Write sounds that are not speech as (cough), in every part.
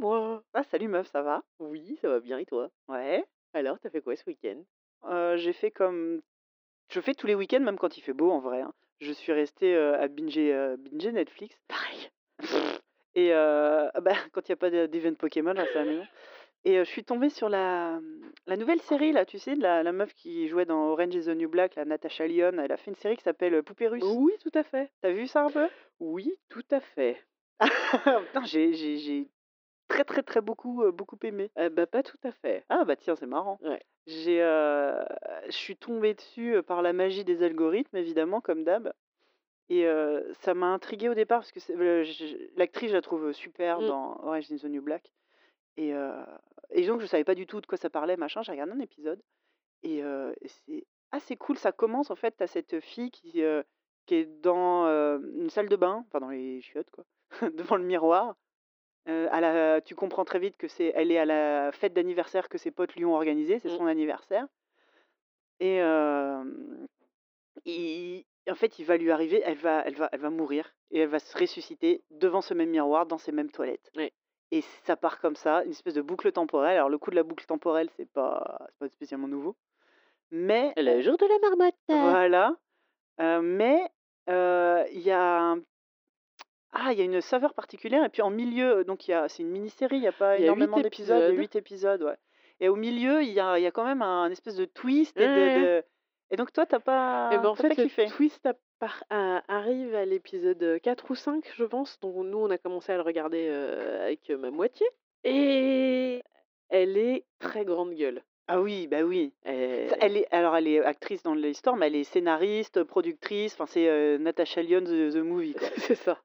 C'est moi. Ah salut meuf, ça va? Oui, ça va bien et toi? Ouais. Alors, t'as fait quoi ce week-end? Heu, j'ai fait comme je fais tous les week-ends, même quand il fait beau en vrai, hein. Je suis restée, heu, à binger, heu, binger Netflix Pareil. (laughs) et heu, bah, quand il y a pas de d'event Pokémon, je reste à la maison et je suis tombée sur la, mmh, la nouvelle série là, tu sais, de la la meuf qui jouait dans Orange is the New Black, la Natasha Lyonne. Elle a fait une série qui s'appelle, heu, Poupées russes. Oui, tout à fait. Tu vu ça un peu? Oui, tout à fait. (laughs) Putain, j'ai j'ai j'ai très, très, très beaucoup, beaucoup aimé. Eh bah, pas tout à fait. Ah bah tiens, c'est marrant. Ouais. J'ai, je suis tombée dessus, par la magie des algorithmes évidemment comme d'hab et ça m'a intriguée au départ parce que l'actrice, je la trouve, super Mmh. dans Orange is the New Black et et donc je savais pas du tout de quoi ça parlait machin. J'ai regardé un épisode et c'est assez cool. Ça commence en fait, as cette fille qui, qui est dans, une salle de bain, enfin dans les chiottes quoi, (laughs) devant le miroir. Heu, à la tu comprends très vite que c'est elle est à la fête d'anniversaire que ses potes lui ont organisée, c'est Mmh. son anniversaire et il en fait, il va lui arriver elle va elle va elle va mourir et elle va se ressusciter devant ce même miroir, dans ces mêmes toilettes et ça part comme ça, une espèce de boucle temporelle. Alors le coup de la boucle temporelle, c'est pas c'est pas spécialement nouveau, mais Le jour de la marmotte. voilà, mais il y a un ah, il y a une saveur particulière et puis en milieu, donc il y a c'est une mini-série, il y a pas y a énormément 8 d'épisodes, il y a épisodes. 8 épisodes, ouais et au milieu, il y a il y a quand même un espèce de twist et Ouais, de ouais. de et donc toi, tu as Et pas ben, en fait, pas le kiffé? twist par a arrive à l'épisode, heu, 4 ou 5, je pense. Donc nous, on a commencé à le regarder, heu, avec, ma moitié et elle est très grande gueule. Ah oui, bah oui. Elle est alors elle est actrice dans l'histoire, mais elle est scénariste, productrice, enfin c'est, Natasha Lyonne the the movie (laughs) c'est ça.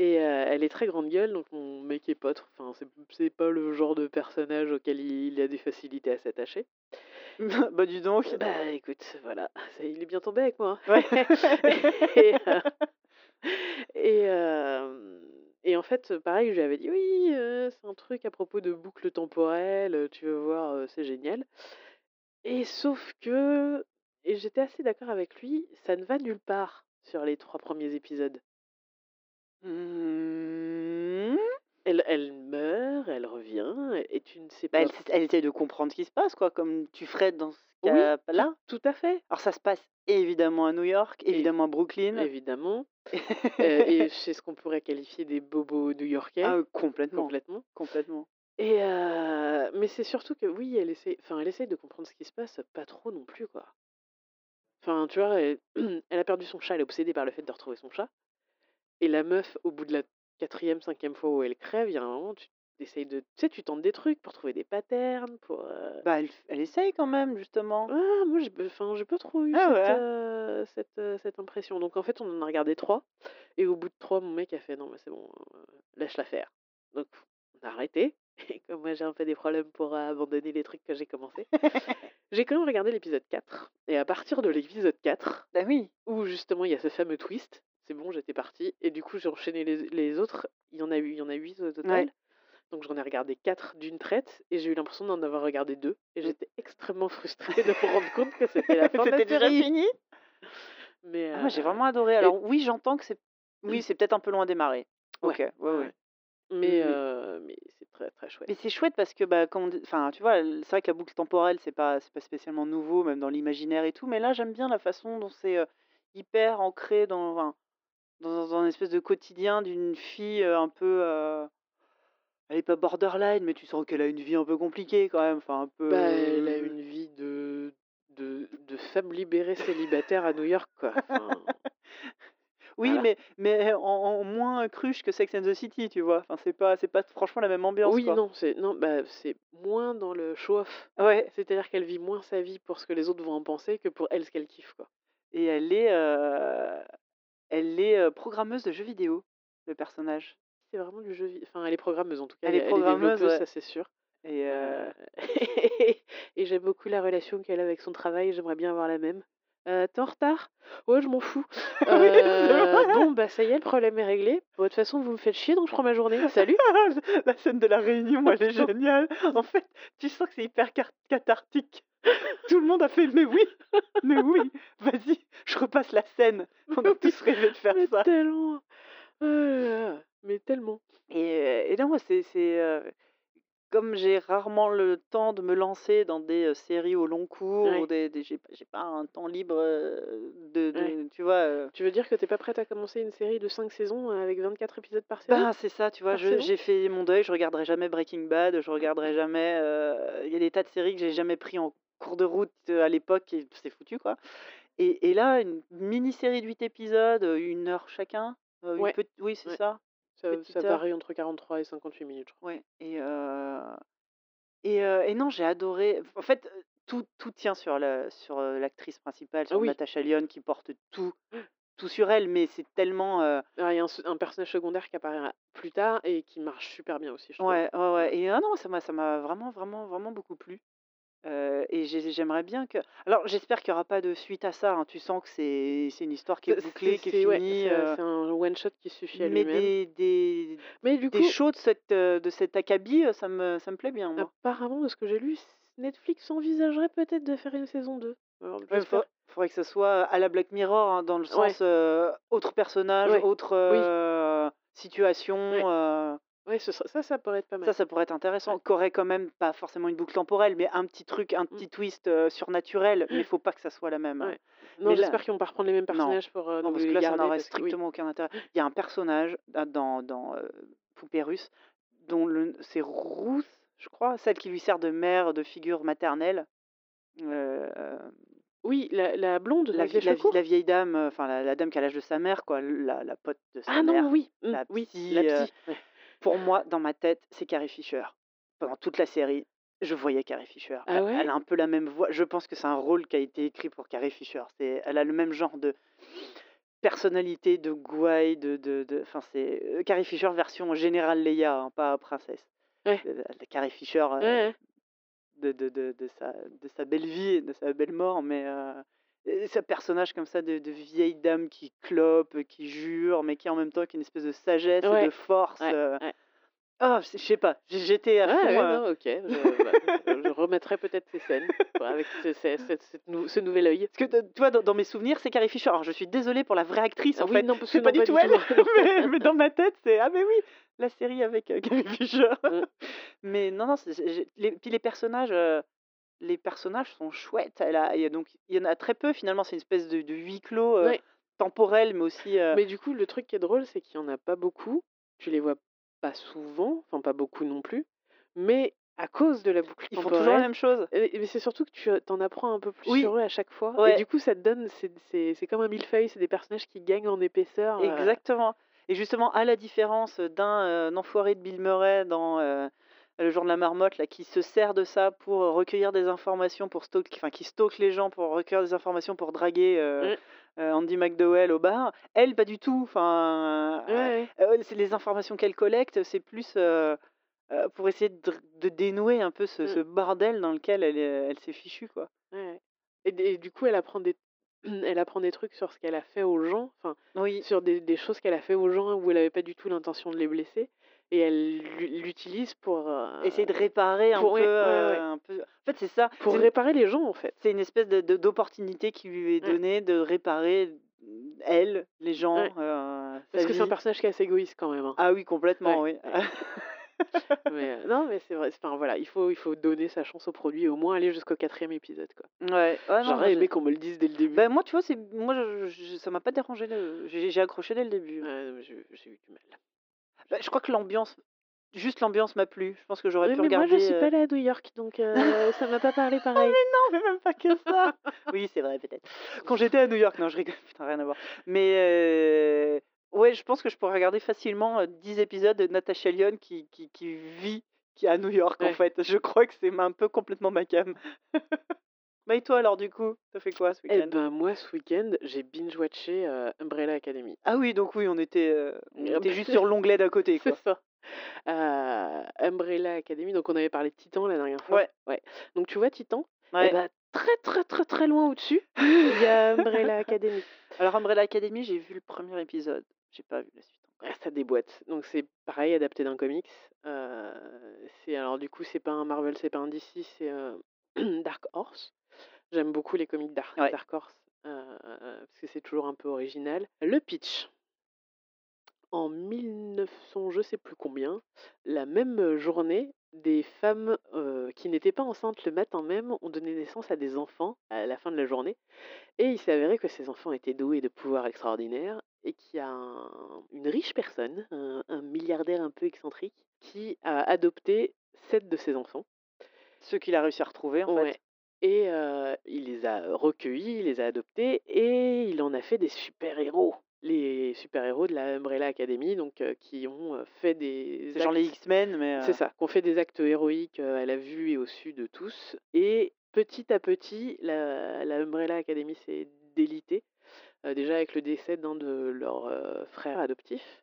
Et elle est très grande gueule, donc mon mec est pas tr enfin, c'est c'est pas le genre de personnage auquel il a des facilités à s'attacher. Bah dis donc. Bah, écoute, voilà, il est bien tombé avec moi, hein. Ouais. (laughs) Et (laughs) et en fait, pareil, je lui avais dit: «Oui, c'est un truc à propos de boucle temporelle, tu vas voir, c'est génial» et sauf que et j'étais assez d'accord avec lui, ça ne va nulle part sur les 3 premiers épisodes. Mmh. Elle elle meurt, elle revient et tu ne sais Bah, pas elle elle essaie de comprendre ce qui se passe quoi, comme tu ferais dans ce oui, cas-là. tout à fait, Alors ça se passe évidemment à New York, évi évidemment à Brooklyn. évidemment, heu (laughs) et c'est ce qu'on pourrait qualifier des bobos new-yorkais, Ah, complètement, complètement complètement. et mais c'est surtout que oui, elle essaie enfin, elle essaie de comprendre ce qui se passe, pas trop non plus, quoi. Enfin, tu vois, elle (clears throat) elle a perdu son chat, elle est obsédée par le fait de retrouver son chat et la meuf, au bout de la quatrième, cinquième fois où elle crève, il y a un moment, tu essayes de tu sais, tu tentes des trucs pour trouver des patterns, pour, heu Bah, elle elle essaye quand même justement. ah, moi, j'ai enfin, pas trop eu Ah cette, ouais? heu, cette, heu, cette impression. Donc en fait, on en a regardé 3 et au bout de 3, mon mec a fait: «Non, mais c'est bon, heu, lâche-la faire». Donc on a arrêté (laughs) et comme moi, j'ai un peu des problèmes pour abandonner les trucs que j'ai commencé, (laughs) j'ai quand même regardé l'épisode 4 et à partir de l'épisode 4, Bah oui. où justement il y a ce fameux twist, c'est bon, j'étais partie et du coup, j'ai enchaîné les les autres. Il y en a eu il y en a 8 au total. Ouais. Donc j'en ai regardé 4 d'une traite et j'ai eu l'impression d'en avoir regardé 2 et Mmh. j'étais extrêmement frustrée de me rendre compte que c'était la (laughs) fin de la déjà fini? (laughs) Mais Ah moi j'ai heu, vraiment adoré. et Alors oui, j'entends que c'est oui, c'est peut-être un peu loin à démarrer. ouais, OK, ouais, ouais, ouais. ouais. Mais heu, mais c'est très, très chouette. mais c'est chouette parce que, bah, dit enfin, tu vois, c'est vrai que la boucle temporelle, c'est pas c'est pas spécialement nouveau, même dans l'imaginaire et tout, mais là, j'aime bien la façon dont c'est, heu, hyper ancré dans enfin, dans un espèce de quotidien d'une fille, un peu, elle est pas borderline, mais tu sens qu'elle a une vie un peu compliquée quand même, enfin un Bah, elle a peu une vie de de de femme libérée célibataire à New York, quoi. Enfin, (laughs) Oui, voilà. mais mais en en moins cruche que Sex and the City, tu vois? Enfin, c'est pas c'est pas franchement la même ambiance, Oui, quoi. non, c'est non, bah, c'est moins dans le show off. Ouais C'est-à-dire qu'elle vit moins sa vie pour ce que les autres vont en penser que pour elle, ce qu'elle kiffe, quoi. et elle est, elle est, heu, programmeuse de jeux vidéo, le personnage. C'est vraiment du jeu vi enfin, elle est programmeuse en tout cas, Elle est programmeuse, ouais ça c'est sûr. et (laughs) et j'aime beaucoup la relation qu'elle a avec son travail, j'aimerais bien avoir la même. «Heu, tu es en retard?» «Ouais, je m'en fous». (laughs) oui, c'est «Heu, vrai! bon, bah, ça y est, le problème est réglé. Bon, de toute façon, vous me faites chier, donc je prends ma journée. Salut!» (laughs) La scène de la réunion, elle est géniale. En fait, tu sens que c'est hyper cathartique. Tout le monde a fait: «Mais oui, mais oui, vas-y, je repasse la scène». On a tous rêvé de faire (laughs) Mais ça. tellement! Oh là là! Mais tellement. Et heu et non, moi, c'est heu, comme j'ai rarement le temps de me lancer dans des, heu, séries au long cours ou des des j'ai pas un temps libre, de Ouais. tu vois? Tu veux dire que tu es pas prête à commencer une série de 5 saisons, avec 24 épisodes par saison? Ben, c'est ça, tu vois? J'ai fait mon deuil, je regarderai jamais Breaking Bad, je regarderai jamais, il y a des tas de séries que j'ai jamais pris en cours de route, à l'époque et c'est foutu, quoi. Et et là, une mini-série de 8 épisodes, 1 heure chacun, une Ouais, oui, c'est ouais. ça, Ça ça varie entre 43 et 58 minutes, je crois. Ouais et non, j'ai adoré. en fait, tout tout tient sur l'actrice principale, Ah sur oui. Natasha Lyonne qui porte tout tout sur elle, mais c'est tellement, Ah, il y a un personnage secondaire qui apparaît plus tard et qui marche super bien aussi, je ouais, ouais, Ouais. ouais et ah non, ça m'a ça m'a vraiment, vraiment, vraiment beaucoup plu, et j'ai j'aimerais bien que alors j'espère qu'il y aura pas de suite à ça, hein. Tu sens que c'est c'est une histoire qui est bouclée, qui est c'est ouais, finie, c'est un one shot qui suffit à mais lui-même. des des Mais du des coup shows de cette, de cet acabit, ça me ça me plaît bien, moi. apparemment, de ce que j'ai lu, Netflix envisagerait peut-être de faire une saison 2. Alors Ouais, faut j'espère faudrait que ça soit à la Black Mirror, hein, dans le sens, autre personnage, ouais, autre, situation, ouais, ouais, ce sera ça, ça pourrait être pas ça, mal. ça pourrait être Ouais. intéressant. Qu'aurait quand même pas forcément une boucle temporelle, mais un petit truc, un Mmh. petit twist, surnaturel, mais faut pas que ça soit la même, hein. Ouais. Non, Mais là j'espère qu'ils vont pas reprendre les mêmes non, personnages pour, heu, non, parce que là, ça n'aurait oui. strictement aucun intérêt. Il y a un personnage da dans dans, heu, Poupée russe dont le c'est Ruth, je crois, celle qui lui sert de mère, de figure maternelle, Oui, la la blonde La vie la vie la vieille dame, enfin la dame qui a l'âge de sa mère quoi, la pote de sa Ah non, mère, oui, mmh, la oui, la psy, heu, psy, ouais. Pour moi, dans ma tête, c'est Carrie Fisher. Pendant toute la série, je voyais Carrie Fisher. Ah Elle ouais? elle a un peu la même voix. Je pense que c'est un rôle qui a été écrit pour Carrie Fisher. C'est elle a le même genre de personnalité, de gouaille, de de de enfin c'est, heu, Carrie Fisher version Général Leia, hein, pas princesse. Ouais. La Carrie Fisher, Ouais, ouais. de de sa de sa belle vie de sa belle mort, mais et ce personnage comme ça de de vieille dame qui clope, heu, qui jure, mais qui en même temps qui a une espèce de sagesse et de force, ouais, ouais. ah je sais pas, j'étais à fond, non, OK, je bah, je remettrai peut-être ces scènes, avec ce nouvel œil. parce que vois dans dans mes souvenirs, c'est Carrie Fisher. Alors je suis désolée pour la vraie actrice Ah en oui, fait, non, parce que non, pas du tout. elle, (laughs) mais mais dans ma tête, c'est: «Ah mais oui, la série avec, Carrie Fisher». (laughs) Mais non, non, les puis les personnages, les personnages sont chouettes. Elle a il y a donc il y en a très peu finalement, c'est une espèce de de huis clos, Ouais, temporel mais aussi, heu mais du coup, le truc qui est drôle, c'est qu'il y en a pas beaucoup. Tu les vois pas souvent, enfin pas beaucoup non plus, mais à cause de la boucle ils font toujours la même chose. et mais c'est surtout que tu, heu, tu en apprends un peu plus Oui, sur eux à chaque fois. Et du coup, ça te donne c'est comme un millefeuille, c'est des personnages qui gagnent en épaisseur, exactement. Et justement à la différence, d'un, enfoiré de Bill Murray dans, Le jour de la marmotte là, qui se sert de ça pour, heu, recueillir des informations pour stalk enfin qui stalk les gens pour recueillir des informations pour draguer, heu mmh, heu, Andie McDowell au bar. Elle, pas du tout, enfin, c'est les informations qu'elle collecte, c'est plus, pour essayer de dénouer un peu ce mmh, ce bordel dans lequel elle est elle s'est fichue, quoi. ouais, et du coup, elle apprend des (clears throat) elle apprend des trucs sur ce qu'elle a fait aux gens, enfin, Oui. sur des des choses qu'elle a fait aux gens où elle avait pas du tout l'intention de les blesser et elle l'u l'utilise pour, Essayer de réparer un pour peu, ouais, ouais, heu, ouais, un peu en fait, c'est ça, pour réparer les gens, en fait. c'est une espèce de d'opportunité qui lui est Ouais, donnée de réparer, mmh, elle, les gens, sa parce que c'est un personnage qui est assez égoïste quand même, hein. Ah oui, complètement, oui. (laughs) Mais heu, non, mais c'est vrai, enfin voilà, il faut il faut donner sa chance au produit et au moins aller jusqu'au quatrième épisode, quoi. Ouais, J'aurais aimé qu'on me le dise dès le début. bah, moi, tu vois, c'est moi, je je ça m'a pas dérangé j'ai accroché dès le début. Ouais, j'ai j'ai eu du mal. Bah, je crois que l'ambiance juste l'ambiance m'a plu. Je pense que j'aurais Oui, pu mais moi je regarder, suis pas allée à New York donc (laughs) heu, ça m'a pas parlé Ah pareil. mais non, mais même pas que ça! (laughs) Oui, c'est vrai, peut-être. Quand j'étais à New York, non, je rigole, (laughs) putain, rien à voir. Mais ouais, je pense que je pourrais regarder facilement, heu, 10 épisodes de Natasha Lyonne qui qui qui vit qui est à New York, en fait. Je crois que c'est un peu complètement ma came. Bah, et toi, alors, du coup, tu as fait quoi ce Et week-end? ben, moi ce week-end, j'ai binge watché, Umbrella Academy. Ah oui, donc oui, on était, on était juste sur (laughs) l'onglet d'à côté, c'est quoi. ça. Heu, Umbrella Academy, donc on avait parlé de Titan la dernière fois. Ouais, Ouais. Donc tu vois Titan? Et ouais. ben, très, très, très, très loin au-dessus, il y a Umbrella Academy. Alors Umbrella Academy, j'ai vu le premier épisode. J'ai pas vu la suite Ah, ça déboîte. Donc c'est pareil, adapté d'un comics. C'est alors du coup, c'est pas un Marvel, c'est pas un DC, c'est, heu, (clears throat) Dark Horse. J'aime beaucoup les comics Dark Ouais, Dark Horse, heu, parce que c'est toujours un peu original. Le pitch en 1900 je sais plus combien, la même, journée, des femmes, heu, qui n'étaient pas enceintes le matin même ont donné naissance à des enfants à la fin de la journée et il s'est avéré que ces enfants étaient doués de pouvoirs extraordinaires et qu'il y a un une riche personne, un un milliardaire un peu excentrique, qui a adopté 7 de ces enfants. Ceux qu'il a réussi à retrouver, en Ouais fait? Et il les a recueillis, il les a adoptés et il en a fait des super héros. Les super héros de la Umbrella Academy donc qui ont, fait des C'est genre les X-Men, mais c'est ça, qui ont fait des actes héroïques, à la vue et au su de tous et petit à petit, la la Umbrella Academy s'est délitée, déjà avec le décès d'un de leurs, frères adoptifs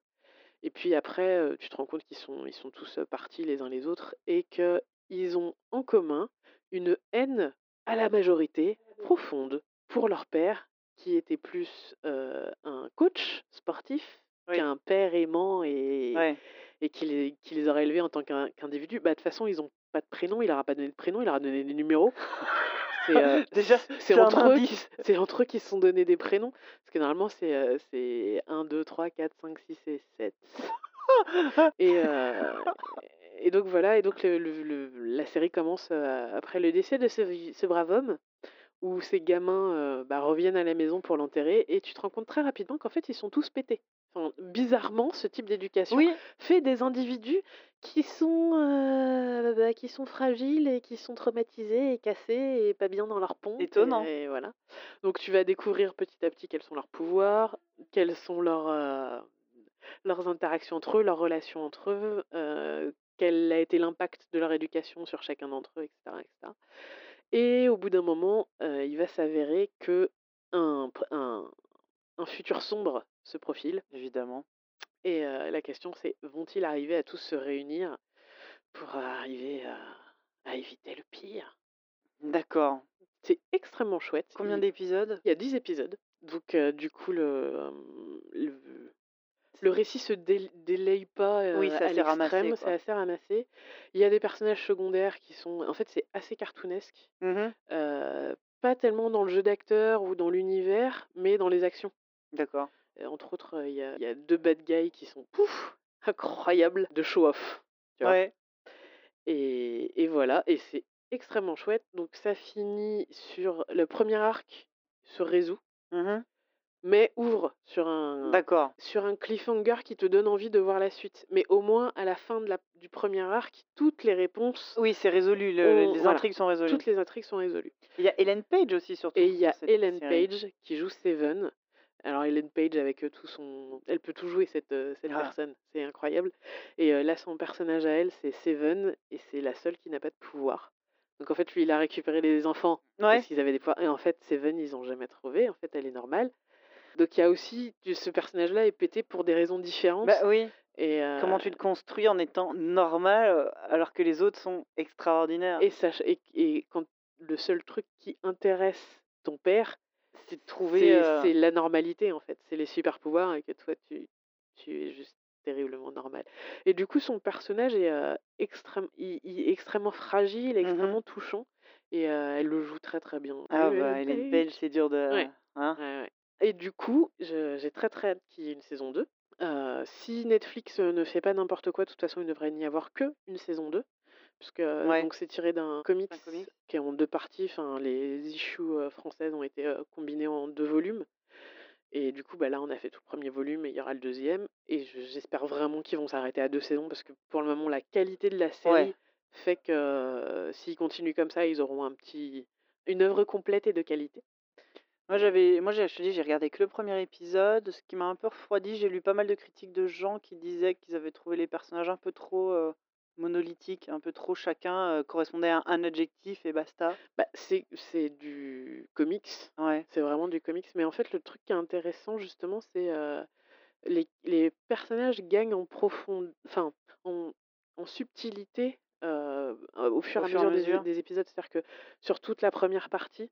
et puis après, tu te rends compte qu'ils sont ils sont tous, partis les uns les autres et qu'ils ont en commun une haine à la majorité, profonde, pour leur père qui était plus, heu, un coach sportif Oui. qu'un père aimant et Ouais. et qui les qui les aurait élevés en tant qu'in qu'individus. Bah, de toute façon, ils ont pas de prénom, il leur a pas donné de prénom, il leur a donné des numéros. C'est, (laughs) un entre entre eux qui se sont donné des prénoms parce que normalement c'est, heu, c'est 1-2-3-4-5-6 et 7 (laughs) et heu et donc voilà et donc le le le la série commence, heu, après le décès de ce brave homme où ces gamins, heu, bah, reviennent à la maison pour l'enterrer et tu te rends compte très rapidement qu'en fait, ils sont tous pétés. Enfin, bizarrement, ce type d'éducation Oui. fait des individus qui sont, heu, bah, qui sont fragiles et qui sont traumatisés et cassés et pas bien dans leur pompe Étonnant. et et voilà. Donc tu vas découvrir petit à petit quels sont leurs pouvoirs, quels sont leurs, leurs interactions entre eux, leurs relations entre eux, quel a été l'impact de leur éducation sur chacun d'entre eux et cetera et au bout d'un moment, il va s'avérer qu'un pr un un futur sombre se profile Évidemment. et la question c'est: vont-ils arriver à tous se réunir pour arriver à à éviter le pire? D'accord. C'est extrêmement chouette. Combien d'épisodes? il y a 10 épisodes donc du coup le le récit se dél délaye pas, Oui, heu, c'est à assez ramassé, l'extrême, c'est assez ramassé. Il y a des personnages secondaires qui sont en fait, c'est assez cartoonesque, Mmh pas tellement dans le jeu d'acteur ou dans l'univers, mais dans les actions. D'accord. Entre autres, il y a il y a 2 bad guys qui sont, pouf, (laughs) incroyables de show off, tu vois? Ouais. Et et voilà et c'est extrêmement chouette donc ça finit sur le 1er arc se résout Mmh mh. Mais ouvre sur un D'accord. sur un cliffhanger qui te donne envie de voir la suite. Mais au moins à la fin de la du 1er arc, toutes les réponses Oui, c'est résolu, le ont les voilà, intrigues sont résolues. toutes les intrigues sont résolues. Il y a Ellen Page aussi surtout Et il y a Ellen série. Page qui joue Seven. Alors Ellen Page avec, heu, tout son elle peut tout jouer cette, heu, cette Ah. personne, c'est incroyable et heu, là son personnage à elle, c'est Seven et c'est la seule qui n'a pas de pouvoir. Donc en fait, lui, il a récupéré les enfants parce Ouais. qu'ils avaient des pouvoirs et en fait, Seven, ils ont jamais trouvé, en fait, elle est normale. Donc il y a aussi ce personnage-là est pété pour des raisons Bah différentes oui. et Comment heu tu te construis en étant normal, heu, alors que les autres sont extraordinaires? et sach et quand le seul truc qui intéresse ton père, C'est de trouver, c'est la normalité, en fait, c'est les super pouvoirs et que toi tu tu es juste terriblement normal et du coup, son personnage est, heu, extrême il il est extrêmement fragile, Mmh mh. extrêmement touchant et elle le joue très, très bien. Ah bah, Ellen Page, Page. c'est dur de Ouais, hein? ouais, ouais et du coup, je j'ai très, très hâte qu'il y ait une saison 2. Heu, si Netflix, heu, ne fait pas n'importe quoi, de toute façon, il devrait n'y avoir qu'une saison 2 puisque, heu, Ouais. donc c'est tiré d'un comics Un comics? qui est en 2 parties, enfin les issues, heu, françaises ont été, combinées en 2 volumes et du coup, bah, là, on a fait tout le 1er volume et il y aura le 2e et je j'espère vraiment qu'ils vont s'arrêter à 2 saisons parce que pour le moment, la qualité de la Ouais. série fait que, s'ils continuent comme ça, ils auront un petit une œuvre complète et de qualité. Moi, j'avais moi, j'ai je te dis, j'ai regardé que le 1er épisode, ce qui m'a un peu refroidi. J'ai lu pas mal de critiques de gens qui disaient qu'ils avaient trouvé les personnages un peu trop, monolithiques, un peu trop chacun, correspondait à un adjectif et basta. Bah, c'est c'est du comics, Ouais. c'est vraiment du comics mais en fait, le truc qui est intéressant justement, c'est, heu, les les personnages gagnent en profond enfin, en en subtilité, au fur Au et à fur et à mesure des é mesure? des épisodes. C'est-à-dire que sur toute la 1re partie,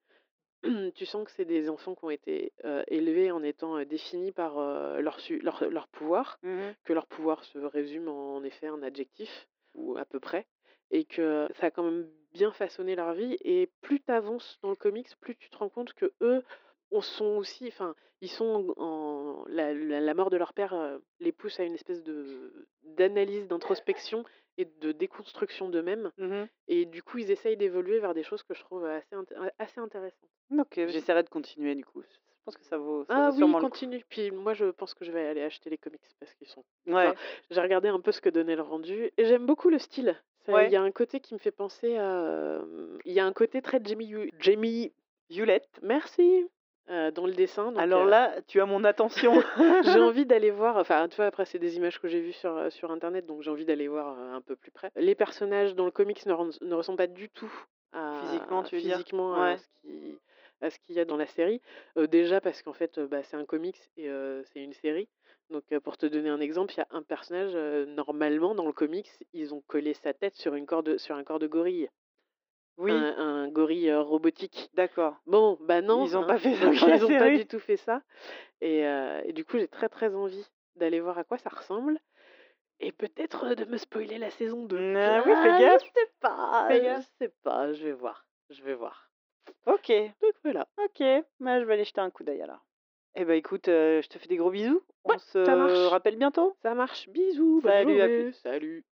(clears throat) tu sens que c'est des enfants qui ont été, élevés en étant, définis par, leur leur leur pouvoir, Mmh mh. que leur pouvoir se résume en effet un adjectif ou à peu près et que ça a quand même bien façonné leur vie et plus tu avances dans le comics, plus tu te rends compte qu'eux on sont aussi enfin, ils sont en la la la mort de leur père, les pousse à une espèce de d'analyse, d'introspection et de déconstruction d'eux-mêmes Mmh et du coup, ils essayent d'évoluer vers des choses que je trouve, assez int assez intéressantes. OK, j'essaierai de continuer du coup. Je pense que ça vaut ça ah vaut oui, sûrement le coup. continue, puis moi, je pense que je vais aller acheter les comics parce qu'ils sont enfin, Ouais, j'ai regardé un peu ce que donnait le rendu et j'aime beaucoup le style. Il y a un côté qui me fait penser à, hem, il y a un côté très Jamie Jamie Violette. merci, heu, dans le dessin donc Alors heu là, tu as mon attention. (laughs) J'ai (laughs) envie d'aller voir, enfin, tu vois, après, c'est des images que j'ai vues sur, heu, sur internet, donc j'ai envie d'aller voir, un peu plus près. Les personnages dans le comics ne ren ne ressemblent pas du tout Physiquement, à tu veux dire? physiquement à ce qui à ce qu'il y a dans la série. Déjà parce qu'en fait, bah, c'est un comics et c'est une série. Donc, pour te donner un exemple, il y a un personnage, normalement dans le comics, ils ont collé sa tête sur une corde sur un corps de gorille, Oui, un un gorille, heu, robotique. d'accord. Bon, bah, non, Ils ont hein, pas fait ça (laughs) ils ont pas du tout fait ça. Et heu et du coup, j'ai très, très envie d'aller voir à quoi ça ressemble et peut-être, heu, de me spoiler la saison 2. Mmh, Je ah oui, fais ah, je gaffe, sais pas, fais je gaffe. sais pas, je vais voir, je vais voir. OK, Donc voilà. OK. Bah, je vais aller jeter un coup d'œil alors. Eh bah, écoute, je te fais des gros bisous. Ouais, On ça se rappelle bientôt. ça marche. Bisous, Salut, à plus. Salut.